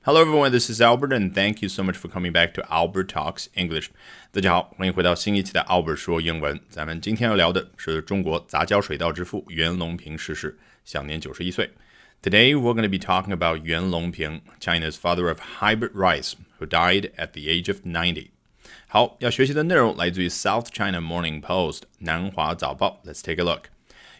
Hello everyone, this is Albert, and thank you so much for coming back to Albert Talks English. 大家好，欢迎回到新一期的 Albert 说英文。咱们今天要聊的是中国杂交水稻之父袁隆平逝世，享年九十一岁。Today we're going to be talking about Yuan Longping, China's father of hybrid rice, who died at the age of ninety. 好，要学习的内容来自于 South China Morning Post 南华早报。Let's take a look.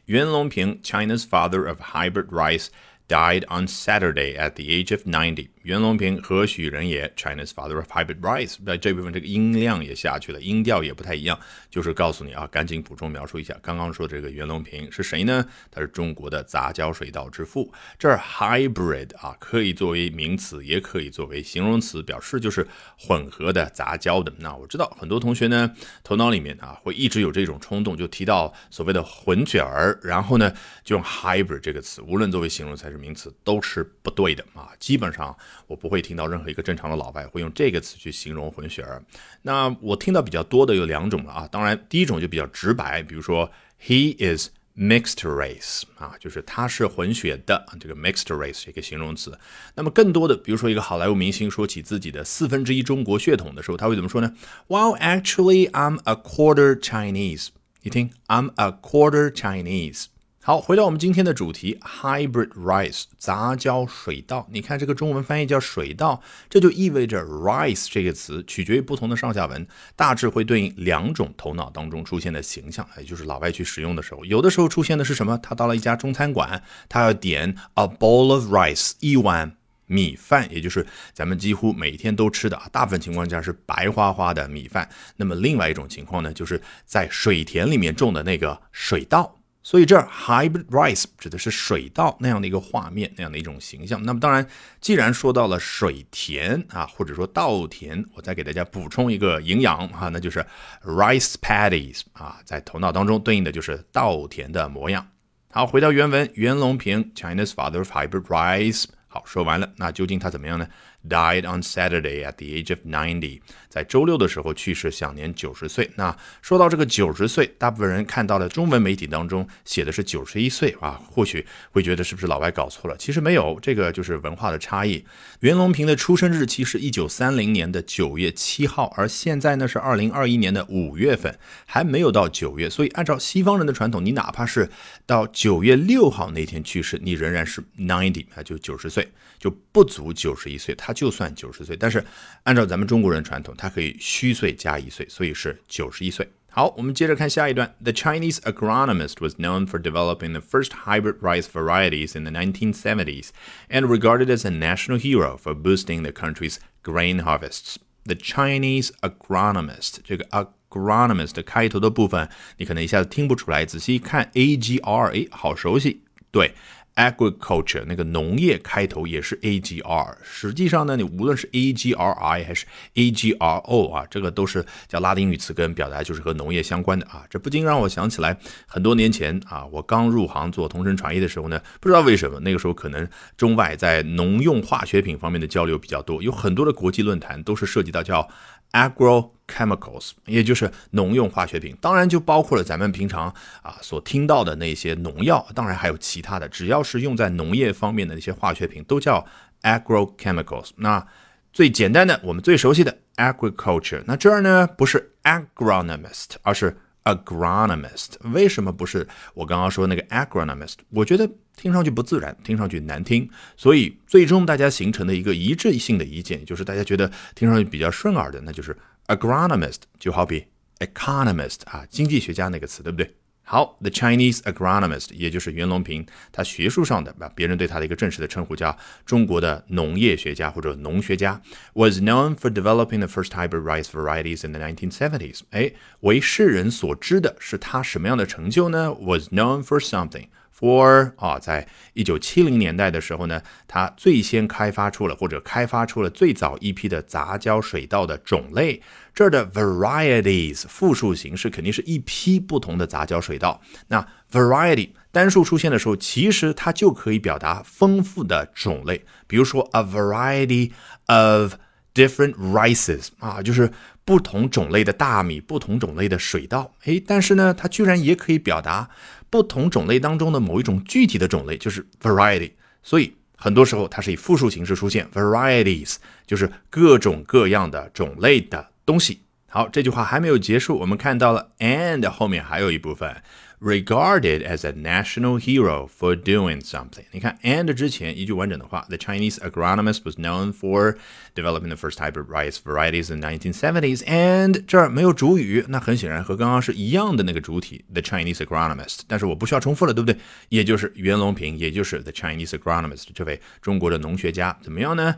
Yuan Longping, China's father of hybrid rice, died on Saturday at the age of ninety. 袁隆平何许人也？China's father of hybrid rice。在这部分这个音量也下去了，音调也不太一样，就是告诉你啊，赶紧补充描述一下刚刚说这个袁隆平是谁呢？他是中国的杂交水稻之父。这儿 hybrid 啊，可以作为名词，也可以作为形容词，表示就是混合的、杂交的。那我知道很多同学呢，头脑里面啊会一直有这种冲动，就提到所谓的混血儿，然后呢就用 hybrid 这个词，无论作为形容词还是名词，都是不对的啊，基本上。我不会听到任何一个正常的老外会用这个词去形容混血儿。那我听到比较多的有两种了啊，当然第一种就比较直白，比如说 he is mixed race 啊，就是他是混血的，这个 mixed race 是一个形容词。那么更多的，比如说一个好莱坞明星说起自己的四分之一中国血统的时候，他会怎么说呢？Well, actually, I'm a quarter Chinese。你听，I'm a quarter Chinese。好，回到我们今天的主题，hybrid rice 杂交水稻。你看这个中文翻译叫水稻，这就意味着 rice 这个词取决于不同的上下文，大致会对应两种头脑当中出现的形象，也就是老外去使用的时候，有的时候出现的是什么？他到了一家中餐馆，他要点 a bowl of rice 一碗米饭，也就是咱们几乎每天都吃的啊，大部分情况下是白花花的米饭。那么另外一种情况呢，就是在水田里面种的那个水稻。所以这儿 hybrid rice 指的是水稻那样的一个画面，那样的一种形象。那么当然，既然说到了水田啊，或者说稻田，我再给大家补充一个营养啊，那就是 rice paddies 啊，在头脑当中对应的就是稻田的模样。好，回到原文，袁隆平 China's father of hybrid rice。好，说完了，那究竟他怎么样呢？Died on Saturday at the age of ninety，在周六的时候去世，享年九十岁。那说到这个九十岁，大部分人看到的中文媒体当中写的是九十一岁啊，或许会觉得是不是老外搞错了？其实没有，这个就是文化的差异。袁隆平的出生日期是一九三零年的九月七号，而现在呢是二零二一年的五月份，还没有到九月，所以按照西方人的传统，你哪怕是到九月六号那天去世，你仍然是 ninety 啊，就九十岁。就不足九十一岁，他就算九十岁。但是按照咱们中国人传统，他可以虚岁加一岁，所以是九十一岁。好，我们接着看下一段。The Chinese agronomist was known for developing the first hybrid rice varieties in the 1970s and regarded as a national hero for boosting the country's grain harvests. The Chinese agronomist，这个 agronomist 开头的部分，你可能一下子听不出来，仔细一看 a g r，哎，好熟悉，对。 Agriculture 那个农业开头也是 a g r，实际上呢，你无论是 a g r i 还是 a g r o 啊，这个都是叫拉丁语词根，表达就是和农业相关的啊。这不禁让我想起来很多年前啊，我刚入行做同声传译的时候呢，不知道为什么那个时候可能中外在农用化学品方面的交流比较多，有很多的国际论坛都是涉及到叫 agro。Chemicals，也就是农用化学品，当然就包括了咱们平常啊所听到的那些农药，当然还有其他的，只要是用在农业方面的那些化学品，都叫 agrochemicals。那最简单的，我们最熟悉的 agriculture，那这儿呢不是 agronomist，而是 agronomist。为什么不是我刚刚说那个 agronomist？我觉得听上去不自然，听上去难听，所以最终大家形成的一个一致性的意见，就是大家觉得听上去比较顺耳的，那就是。agronomist 就好比 economist 啊，经济学家那个词，对不对？好，the Chinese agronomist，也就是袁隆平，他学术上的把，别人对他的一个正式的称呼叫中国的农业学家或者农学家，was known for developing the first hybrid rice varieties in the 1970s。哎，为世人所知的是他什么样的成就呢？was known for something。For 啊，在一九七零年代的时候呢，他最先开发出了或者开发出了最早一批的杂交水稻的种类。这儿的 varieties 复数形式肯定是一批不同的杂交水稻。那 variety 单数出现的时候，其实它就可以表达丰富的种类。比如说 a variety of different rices 啊，就是不同种类的大米，不同种类的水稻。诶，但是呢，它居然也可以表达。不同种类当中的某一种具体的种类就是 variety，所以很多时候它是以复数形式出现，varieties 就是各种各样的种类的东西。好，这句话还没有结束，我们看到了 and 后面还有一部分。regarded as a national hero for doing something. 你看，and 之前一句完整的话，the Chinese agronomist was known for developing the first hybrid rice varieties in the 1970s. And 这儿没有主语，那很显然和刚刚是一样的那个主体，the Chinese agronomist。但是我不需要重复了，对不对？也就是袁隆平，也就是 the Chinese agronomist 这位中国的农学家，怎么样呢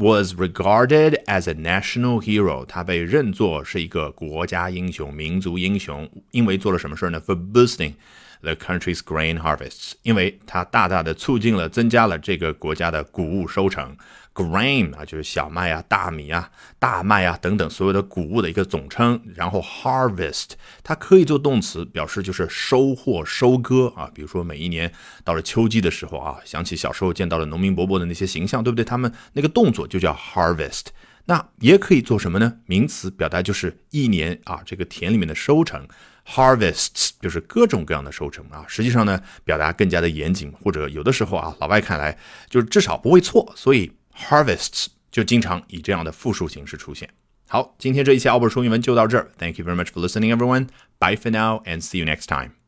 ？was regarded as a national hero，他被认作是一个国家英雄、民族英雄，因为做了什么事呢？For boosting the country's grain harvests，因为他大大的促进了、增加了这个国家的谷物收成。Grain 啊，就是小麦啊、大米啊、大麦啊等等所有的谷物的一个总称。然后 harvest 它可以做动词，表示就是收获、收割啊。比如说每一年到了秋季的时候啊，想起小时候见到了农民伯伯的那些形象，对不对？他们那个动作就叫 harvest。那也可以做什么呢？名词表达就是一年啊，这个田里面的收成。Harvests 就是各种各样的收成啊，实际上呢，表达更加的严谨，或者有的时候啊，老外看来就是至少不会错，所以 harvests 就经常以这样的复数形式出现。好，今天这一期奥本说英文就到这儿。Thank you very much for listening, everyone. Bye for now, and see you next time.